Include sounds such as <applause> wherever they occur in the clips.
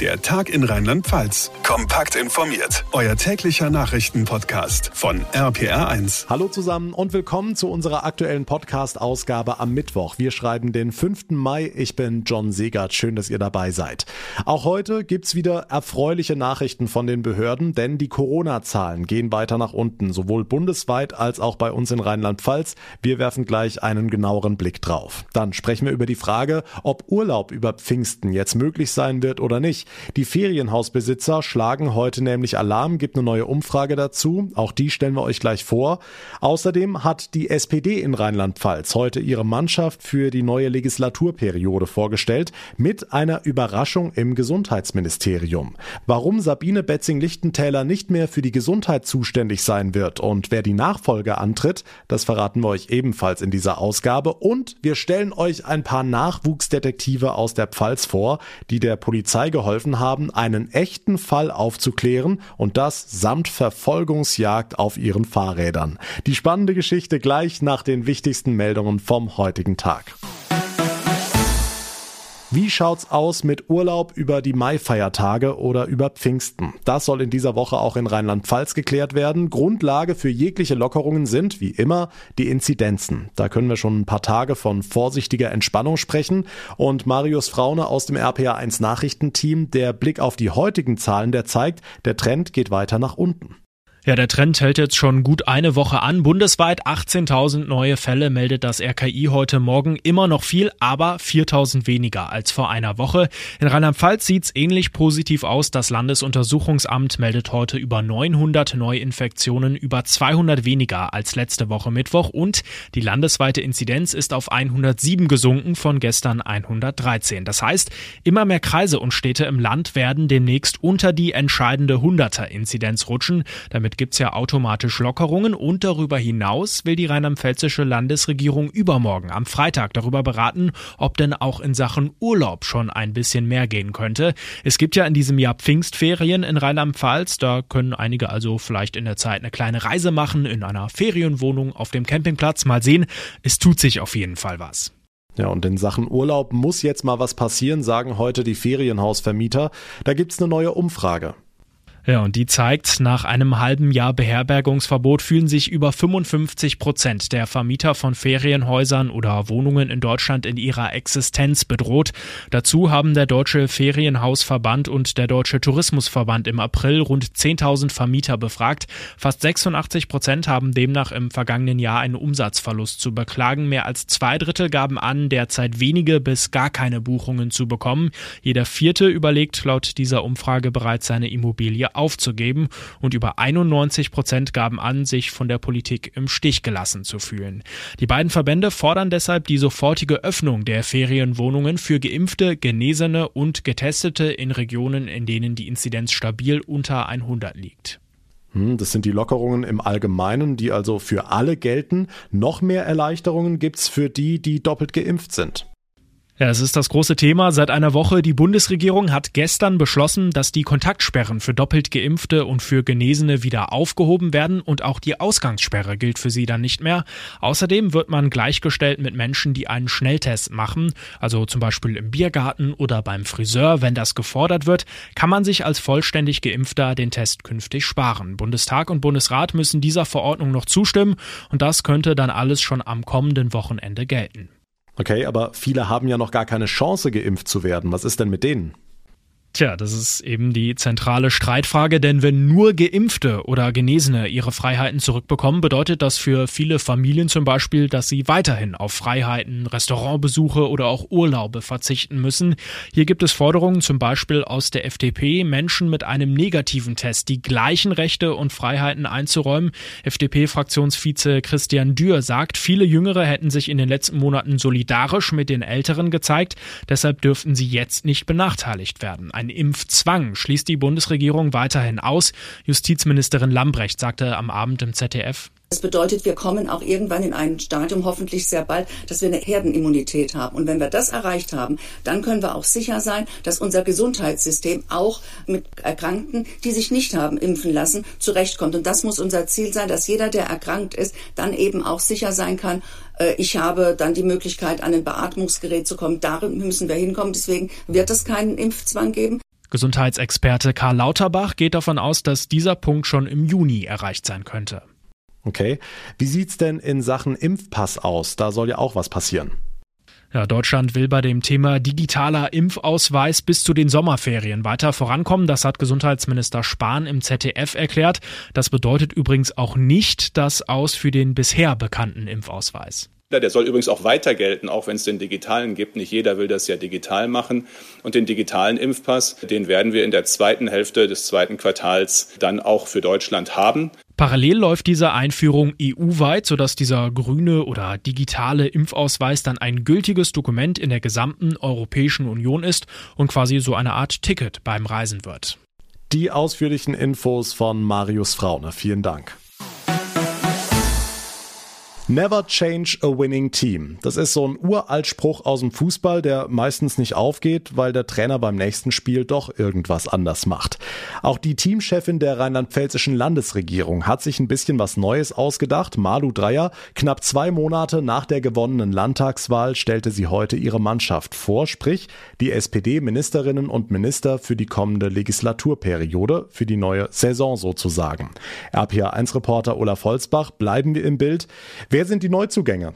Der Tag in Rheinland-Pfalz. Kompakt informiert. Euer täglicher Nachrichtenpodcast von RPR1. Hallo zusammen und willkommen zu unserer aktuellen Podcast-Ausgabe am Mittwoch. Wir schreiben den 5. Mai. Ich bin John Segert. Schön, dass ihr dabei seid. Auch heute gibt's wieder erfreuliche Nachrichten von den Behörden, denn die Corona-Zahlen gehen weiter nach unten, sowohl bundesweit als auch bei uns in Rheinland-Pfalz. Wir werfen gleich einen genaueren Blick drauf. Dann sprechen wir über die Frage, ob Urlaub über Pfingsten jetzt möglich sein wird oder nicht. Die Ferienhausbesitzer schlagen heute nämlich Alarm, gibt eine neue Umfrage dazu. Auch die stellen wir euch gleich vor. Außerdem hat die SPD in Rheinland-Pfalz heute ihre Mannschaft für die neue Legislaturperiode vorgestellt mit einer Überraschung im Gesundheitsministerium. Warum Sabine Betzing-Lichtentäler nicht mehr für die Gesundheit zuständig sein wird und wer die Nachfolge antritt, das verraten wir euch ebenfalls in dieser Ausgabe. Und wir stellen euch ein paar Nachwuchsdetektive aus der Pfalz vor, die der Polizei geholfen geholfen haben, einen echten Fall aufzuklären und das samt Verfolgungsjagd auf ihren Fahrrädern. Die spannende Geschichte gleich nach den wichtigsten Meldungen vom heutigen Tag. Wie schaut's aus mit Urlaub über die Maifeiertage oder über Pfingsten? Das soll in dieser Woche auch in Rheinland-Pfalz geklärt werden. Grundlage für jegliche Lockerungen sind, wie immer, die Inzidenzen. Da können wir schon ein paar Tage von vorsichtiger Entspannung sprechen. Und Marius Fraune aus dem RPA1 Nachrichtenteam, der Blick auf die heutigen Zahlen, der zeigt, der Trend geht weiter nach unten. Ja, der Trend hält jetzt schon gut eine Woche an. Bundesweit 18.000 neue Fälle meldet das RKI heute Morgen. Immer noch viel, aber 4.000 weniger als vor einer Woche. In Rheinland-Pfalz sieht's ähnlich positiv aus. Das Landesuntersuchungsamt meldet heute über 900 Neuinfektionen, über 200 weniger als letzte Woche Mittwoch und die landesweite Inzidenz ist auf 107 gesunken von gestern 113. Das heißt, immer mehr Kreise und Städte im Land werden demnächst unter die entscheidende 100er-Inzidenz rutschen, damit damit gibt's ja automatisch Lockerungen und darüber hinaus will die rheinland-pfälzische Landesregierung übermorgen am Freitag darüber beraten, ob denn auch in Sachen Urlaub schon ein bisschen mehr gehen könnte. Es gibt ja in diesem Jahr Pfingstferien in Rheinland-Pfalz, da können einige also vielleicht in der Zeit eine kleine Reise machen in einer Ferienwohnung auf dem Campingplatz. Mal sehen, es tut sich auf jeden Fall was. Ja, und in Sachen Urlaub muss jetzt mal was passieren, sagen heute die Ferienhausvermieter. Da gibt's eine neue Umfrage. Ja, und die zeigt, nach einem halben Jahr Beherbergungsverbot fühlen sich über 55 Prozent der Vermieter von Ferienhäusern oder Wohnungen in Deutschland in ihrer Existenz bedroht. Dazu haben der Deutsche Ferienhausverband und der Deutsche Tourismusverband im April rund 10.000 Vermieter befragt. Fast 86 Prozent haben demnach im vergangenen Jahr einen Umsatzverlust zu beklagen. Mehr als zwei Drittel gaben an, derzeit wenige bis gar keine Buchungen zu bekommen. Jeder vierte überlegt laut dieser Umfrage bereits seine Immobilie aufzugeben und über 91 Prozent gaben an, sich von der Politik im Stich gelassen zu fühlen. Die beiden Verbände fordern deshalb die sofortige Öffnung der Ferienwohnungen für Geimpfte, Genesene und Getestete in Regionen, in denen die Inzidenz stabil unter 100 liegt. Hm, das sind die Lockerungen im Allgemeinen, die also für alle gelten. Noch mehr Erleichterungen gibt's für die, die doppelt geimpft sind. Ja, es ist das große Thema seit einer Woche. Die Bundesregierung hat gestern beschlossen, dass die Kontaktsperren für doppelt geimpfte und für Genesene wieder aufgehoben werden und auch die Ausgangssperre gilt für sie dann nicht mehr. Außerdem wird man gleichgestellt mit Menschen, die einen Schnelltest machen, also zum Beispiel im Biergarten oder beim Friseur. Wenn das gefordert wird, kann man sich als vollständig geimpfter den Test künftig sparen. Bundestag und Bundesrat müssen dieser Verordnung noch zustimmen und das könnte dann alles schon am kommenden Wochenende gelten. Okay, aber viele haben ja noch gar keine Chance, geimpft zu werden. Was ist denn mit denen? Tja, das ist eben die zentrale Streitfrage, denn wenn nur Geimpfte oder Genesene ihre Freiheiten zurückbekommen, bedeutet das für viele Familien zum Beispiel, dass sie weiterhin auf Freiheiten, Restaurantbesuche oder auch Urlaube verzichten müssen. Hier gibt es Forderungen zum Beispiel aus der FDP, Menschen mit einem negativen Test die gleichen Rechte und Freiheiten einzuräumen. FDP-Fraktionsvize Christian Dürr sagt, viele Jüngere hätten sich in den letzten Monaten solidarisch mit den Älteren gezeigt, deshalb dürften sie jetzt nicht benachteiligt werden. Ein Impfzwang schließt die Bundesregierung weiterhin aus. Justizministerin Lambrecht sagte am Abend im ZDF. Das bedeutet, wir kommen auch irgendwann in ein Stadium, hoffentlich sehr bald, dass wir eine Herdenimmunität haben. Und wenn wir das erreicht haben, dann können wir auch sicher sein, dass unser Gesundheitssystem auch mit Erkrankten, die sich nicht haben impfen lassen, zurechtkommt. Und das muss unser Ziel sein, dass jeder, der erkrankt ist, dann eben auch sicher sein kann, äh, ich habe dann die Möglichkeit, an ein Beatmungsgerät zu kommen. Darin müssen wir hinkommen. Deswegen wird es keinen Impfzwang geben. Gesundheitsexperte Karl Lauterbach geht davon aus, dass dieser Punkt schon im Juni erreicht sein könnte. Okay. Wie sieht's denn in Sachen Impfpass aus? Da soll ja auch was passieren. Ja, Deutschland will bei dem Thema digitaler Impfausweis bis zu den Sommerferien weiter vorankommen. Das hat Gesundheitsminister Spahn im ZDF erklärt. Das bedeutet übrigens auch nicht das Aus für den bisher bekannten Impfausweis. Der soll übrigens auch weiter gelten, auch wenn es den digitalen gibt. Nicht jeder will das ja digital machen. Und den digitalen Impfpass, den werden wir in der zweiten Hälfte des zweiten Quartals dann auch für Deutschland haben. Parallel läuft diese Einführung EU-weit, sodass dieser grüne oder digitale Impfausweis dann ein gültiges Dokument in der gesamten Europäischen Union ist und quasi so eine Art Ticket beim Reisen wird. Die ausführlichen Infos von Marius Fraune. Vielen Dank. Never change a winning team. Das ist so ein uralt Spruch aus dem Fußball, der meistens nicht aufgeht, weil der Trainer beim nächsten Spiel doch irgendwas anders macht. Auch die Teamchefin der rheinland-pfälzischen Landesregierung hat sich ein bisschen was Neues ausgedacht. Malu Dreyer, knapp zwei Monate nach der gewonnenen Landtagswahl stellte sie heute ihre Mannschaft vor, sprich die SPD-Ministerinnen und Minister für die kommende Legislaturperiode, für die neue Saison sozusagen. RPA1-Reporter Olaf Holzbach, bleiben wir im Bild. Wer sind die Neuzugänge?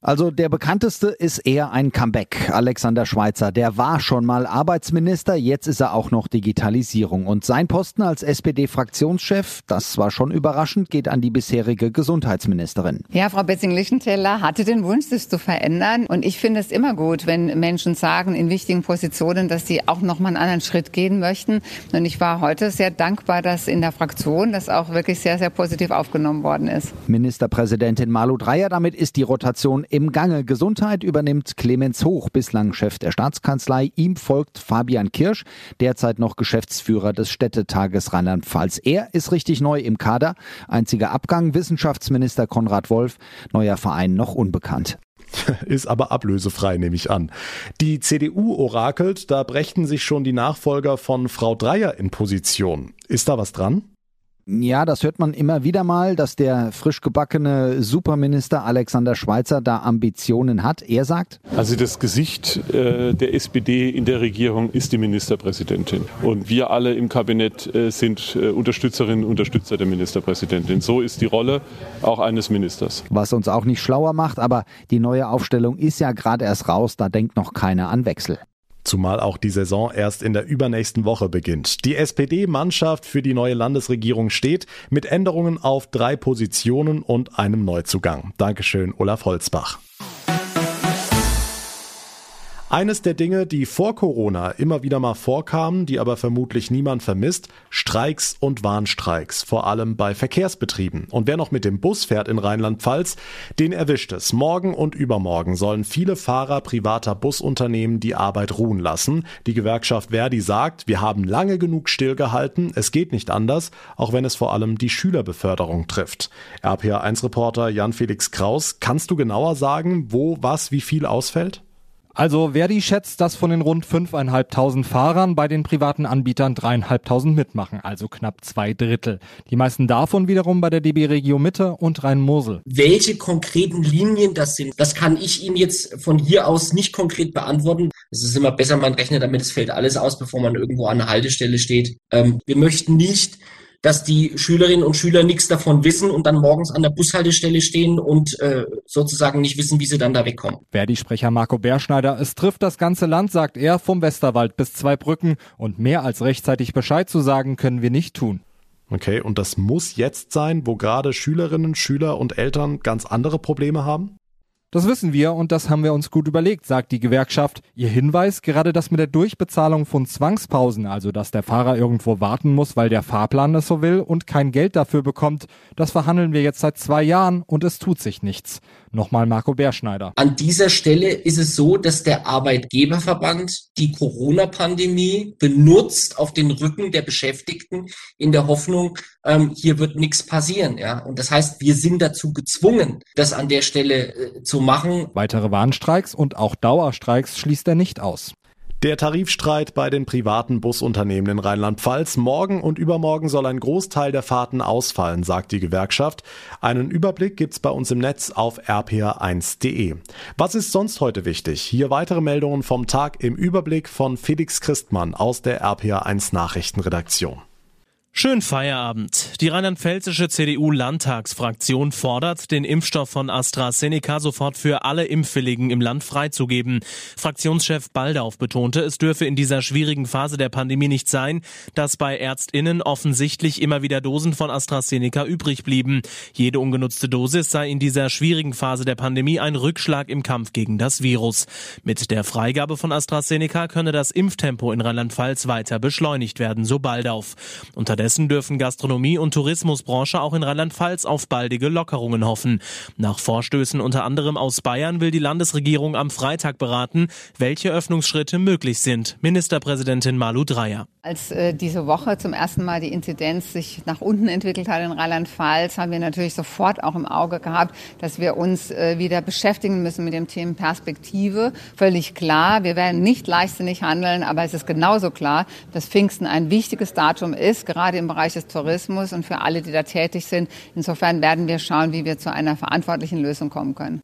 Also der bekannteste ist eher ein Comeback. Alexander Schweitzer, der war schon mal Arbeitsminister, jetzt ist er auch noch Digitalisierung. Und sein Posten als SPD-Fraktionschef, das war schon überraschend, geht an die bisherige Gesundheitsministerin. Ja, Frau Betzing-Lichtenteller hatte den Wunsch, das zu verändern. Und ich finde es immer gut, wenn Menschen sagen in wichtigen Positionen, dass sie auch noch mal einen anderen Schritt gehen möchten. Und ich war heute sehr dankbar, dass in der Fraktion das auch wirklich sehr, sehr positiv aufgenommen worden ist. Ministerpräsidentin Malu Dreyer, damit ist die Rotation im Gange. Gesundheit übernimmt Clemens Hoch, bislang Chef der Staatskanzlei. Ihm folgt Fabian Kirsch, derzeit noch Geschäftsführer des Städtetages Rheinland-Pfalz. Er ist richtig neu im Kader. Einziger Abgang Wissenschaftsminister Konrad Wolf, neuer Verein noch unbekannt. <laughs> Ist aber ablösefrei, nehme ich an. Die CDU orakelt, da brächten sich schon die Nachfolger von Frau Dreier in Position. Ist da was dran? Ja, das hört man immer wieder mal, dass der frisch gebackene Superminister Alexander Schweitzer da Ambitionen hat. Er sagt, also das Gesicht äh, der SPD in der Regierung ist die Ministerpräsidentin. Und wir alle im Kabinett äh, sind äh, Unterstützerinnen und Unterstützer der Ministerpräsidentin. So ist die Rolle auch eines Ministers. Was uns auch nicht schlauer macht, aber die neue Aufstellung ist ja gerade erst raus, da denkt noch keiner an Wechsel. Zumal auch die Saison erst in der übernächsten Woche beginnt. Die SPD-Mannschaft für die neue Landesregierung steht mit Änderungen auf drei Positionen und einem Neuzugang. Dankeschön, Olaf Holzbach. Eines der Dinge, die vor Corona immer wieder mal vorkamen, die aber vermutlich niemand vermisst, Streiks und Warnstreiks, vor allem bei Verkehrsbetrieben. Und wer noch mit dem Bus fährt in Rheinland-Pfalz, den erwischt es. Morgen und übermorgen sollen viele Fahrer privater Busunternehmen die Arbeit ruhen lassen. Die Gewerkschaft Verdi sagt, wir haben lange genug stillgehalten, es geht nicht anders, auch wenn es vor allem die Schülerbeförderung trifft. RPA1-Reporter Jan-Felix Kraus, kannst du genauer sagen, wo, was, wie viel ausfällt? Also Verdi schätzt, dass von den rund 5.500 Fahrern bei den privaten Anbietern 3.500 mitmachen, also knapp zwei Drittel. Die meisten davon wiederum bei der DB Regio Mitte und Rhein-Mosel. Welche konkreten Linien das sind, das kann ich Ihnen jetzt von hier aus nicht konkret beantworten. Es ist immer besser, man rechnet damit, es fällt alles aus, bevor man irgendwo an einer Haltestelle steht. Ähm, wir möchten nicht dass die Schülerinnen und Schüler nichts davon wissen und dann morgens an der Bushaltestelle stehen und äh, sozusagen nicht wissen, wie sie dann da wegkommen. Verdi-Sprecher Marco Berschneider, es trifft das ganze Land, sagt er, vom Westerwald bis zwei Brücken und mehr als rechtzeitig Bescheid zu sagen, können wir nicht tun. Okay, und das muss jetzt sein, wo gerade Schülerinnen, Schüler und Eltern ganz andere Probleme haben? Das wissen wir und das haben wir uns gut überlegt, sagt die Gewerkschaft. Ihr Hinweis, gerade das mit der Durchbezahlung von Zwangspausen, also dass der Fahrer irgendwo warten muss, weil der Fahrplan es so will und kein Geld dafür bekommt, das verhandeln wir jetzt seit zwei Jahren und es tut sich nichts. Nochmal Marco Bärschneider. An dieser Stelle ist es so, dass der Arbeitgeberverband die Corona-Pandemie benutzt auf den Rücken der Beschäftigten in der Hoffnung, ähm, hier wird nichts passieren. Ja? Und das heißt, wir sind dazu gezwungen, das an der Stelle äh, zu machen. Weitere Warnstreiks und auch Dauerstreiks schließt er nicht aus. Der Tarifstreit bei den privaten Busunternehmen in Rheinland-Pfalz. Morgen und übermorgen soll ein Großteil der Fahrten ausfallen, sagt die Gewerkschaft. Einen Überblick gibt's bei uns im Netz auf rpr1.de. Was ist sonst heute wichtig? Hier weitere Meldungen vom Tag im Überblick von Felix Christmann aus der RPR1 Nachrichtenredaktion. Schönen Feierabend. Die rheinland-pfälzische CDU-Landtagsfraktion fordert, den Impfstoff von AstraZeneca sofort für alle Impfwilligen im Land freizugeben. Fraktionschef Baldauf betonte, es dürfe in dieser schwierigen Phase der Pandemie nicht sein, dass bei ÄrztInnen offensichtlich immer wieder Dosen von AstraZeneca übrig blieben. Jede ungenutzte Dosis sei in dieser schwierigen Phase der Pandemie ein Rückschlag im Kampf gegen das Virus. Mit der Freigabe von AstraZeneca könne das Impftempo in Rheinland-Pfalz weiter beschleunigt werden, so Baldauf. Unterdessen Infolgedessen dürfen Gastronomie und Tourismusbranche auch in Rheinland-Pfalz auf baldige Lockerungen hoffen. Nach Vorstößen unter anderem aus Bayern will die Landesregierung am Freitag beraten, welche Öffnungsschritte möglich sind. Ministerpräsidentin Malu Dreyer. Als äh, diese Woche zum ersten Mal die Inzidenz sich nach unten entwickelt hat in Rheinland-Pfalz, haben wir natürlich sofort auch im Auge gehabt, dass wir uns äh, wieder beschäftigen müssen mit dem Thema Perspektive. Völlig klar, wir werden nicht leichtsinnig handeln, aber es ist genauso klar, dass Pfingsten ein wichtiges Datum ist, gerade im Bereich des Tourismus und für alle, die da tätig sind. Insofern werden wir schauen, wie wir zu einer verantwortlichen Lösung kommen können.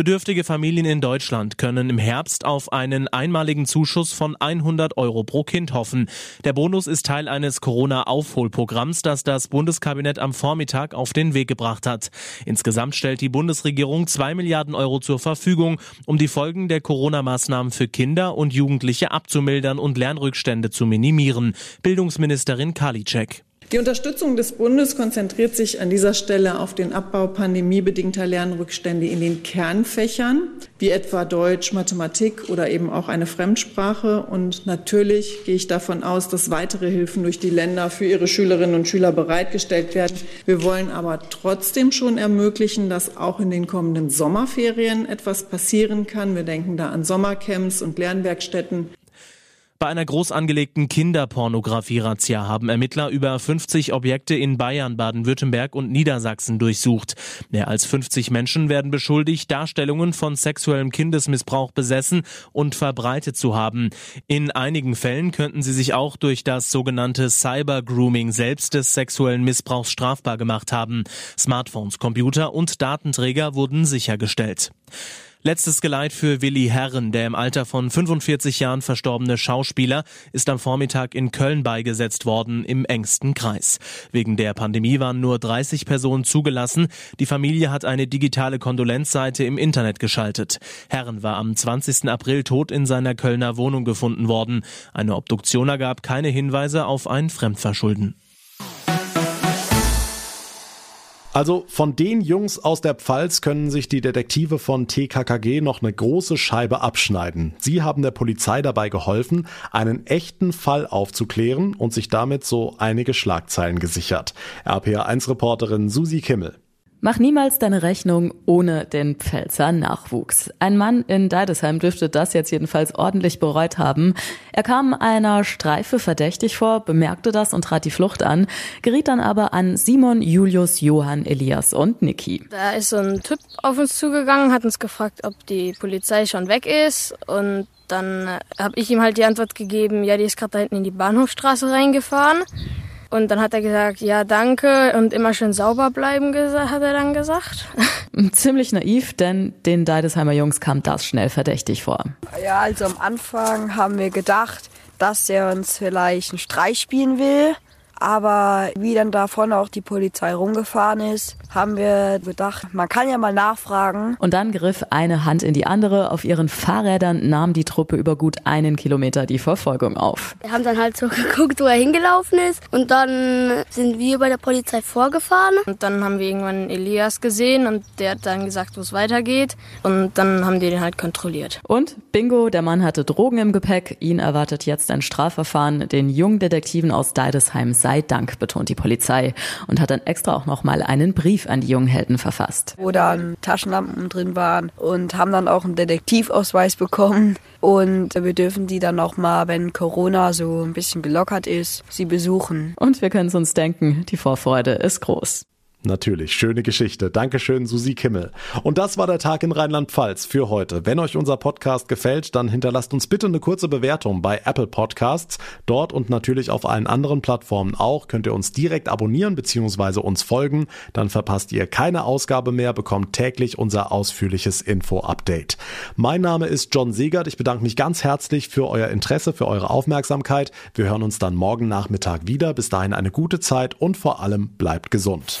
Bedürftige Familien in Deutschland können im Herbst auf einen einmaligen Zuschuss von 100 Euro pro Kind hoffen. Der Bonus ist Teil eines Corona-Aufholprogramms, das das Bundeskabinett am Vormittag auf den Weg gebracht hat. Insgesamt stellt die Bundesregierung zwei Milliarden Euro zur Verfügung, um die Folgen der Corona-Maßnahmen für Kinder und Jugendliche abzumildern und Lernrückstände zu minimieren. Bildungsministerin Karliczek. Die Unterstützung des Bundes konzentriert sich an dieser Stelle auf den Abbau pandemiebedingter Lernrückstände in den Kernfächern, wie etwa Deutsch, Mathematik oder eben auch eine Fremdsprache. Und natürlich gehe ich davon aus, dass weitere Hilfen durch die Länder für ihre Schülerinnen und Schüler bereitgestellt werden. Wir wollen aber trotzdem schon ermöglichen, dass auch in den kommenden Sommerferien etwas passieren kann. Wir denken da an Sommercamps und Lernwerkstätten. Bei einer groß angelegten Kinderpornografie-Razzia haben Ermittler über 50 Objekte in Bayern, Baden-Württemberg und Niedersachsen durchsucht. Mehr als 50 Menschen werden beschuldigt, Darstellungen von sexuellem Kindesmissbrauch besessen und verbreitet zu haben. In einigen Fällen könnten sie sich auch durch das sogenannte Cyber-Grooming selbst des sexuellen Missbrauchs strafbar gemacht haben. Smartphones, Computer und Datenträger wurden sichergestellt. Letztes Geleit für Willi Herren, der im Alter von 45 Jahren verstorbene Schauspieler, ist am Vormittag in Köln beigesetzt worden, im engsten Kreis. Wegen der Pandemie waren nur 30 Personen zugelassen. Die Familie hat eine digitale Kondolenzseite im Internet geschaltet. Herren war am 20. April tot in seiner Kölner Wohnung gefunden worden. Eine Obduktion ergab keine Hinweise auf ein Fremdverschulden. Also von den Jungs aus der Pfalz können sich die Detektive von TKKG noch eine große Scheibe abschneiden. Sie haben der Polizei dabei geholfen, einen echten Fall aufzuklären und sich damit so einige Schlagzeilen gesichert. RPA1-Reporterin Susi Kimmel. Mach niemals deine Rechnung ohne den Pfälzer Nachwuchs. Ein Mann in Deidesheim dürfte das jetzt jedenfalls ordentlich bereut haben. Er kam einer Streife verdächtig vor, bemerkte das und trat die Flucht an, geriet dann aber an Simon, Julius, Johann, Elias und Niki. Da ist so ein Typ auf uns zugegangen, hat uns gefragt, ob die Polizei schon weg ist und dann habe ich ihm halt die Antwort gegeben, ja, die ist gerade da hinten in die Bahnhofstraße reingefahren. Und dann hat er gesagt, ja, danke und immer schön sauber bleiben, hat er dann gesagt. <laughs> Ziemlich naiv, denn den Deidesheimer Jungs kam das schnell verdächtig vor. Ja, also am Anfang haben wir gedacht, dass er uns vielleicht einen Streich spielen will. Aber wie dann davon auch die Polizei rumgefahren ist, haben wir gedacht, man kann ja mal nachfragen. Und dann griff eine Hand in die andere. Auf ihren Fahrrädern nahm die Truppe über gut einen Kilometer die Verfolgung auf. Wir haben dann halt so <laughs> geguckt, wo er hingelaufen ist. Und dann sind wir bei der Polizei vorgefahren. Und dann haben wir irgendwann Elias gesehen und der hat dann gesagt, wo es weitergeht. Und dann haben die den halt kontrolliert. Und bingo, der Mann hatte Drogen im Gepäck. Ihn erwartet jetzt ein Strafverfahren. Den jungen Detektiven aus Deidesheim sei Dank, betont die Polizei und hat dann extra auch noch mal einen Brief an die jungen Helden verfasst. Wo dann Taschenlampen drin waren und haben dann auch einen Detektivausweis bekommen. Und wir dürfen die dann auch mal, wenn Corona so ein bisschen gelockert ist, sie besuchen. Und wir können es uns denken, die Vorfreude ist groß. Natürlich, schöne Geschichte. Dankeschön, Susi Kimmel. Und das war der Tag in Rheinland-Pfalz für heute. Wenn euch unser Podcast gefällt, dann hinterlasst uns bitte eine kurze Bewertung bei Apple Podcasts. Dort und natürlich auf allen anderen Plattformen auch könnt ihr uns direkt abonnieren bzw. uns folgen. Dann verpasst ihr keine Ausgabe mehr, bekommt täglich unser ausführliches Info-Update. Mein Name ist John Segert. Ich bedanke mich ganz herzlich für euer Interesse, für eure Aufmerksamkeit. Wir hören uns dann morgen Nachmittag wieder. Bis dahin eine gute Zeit und vor allem bleibt gesund.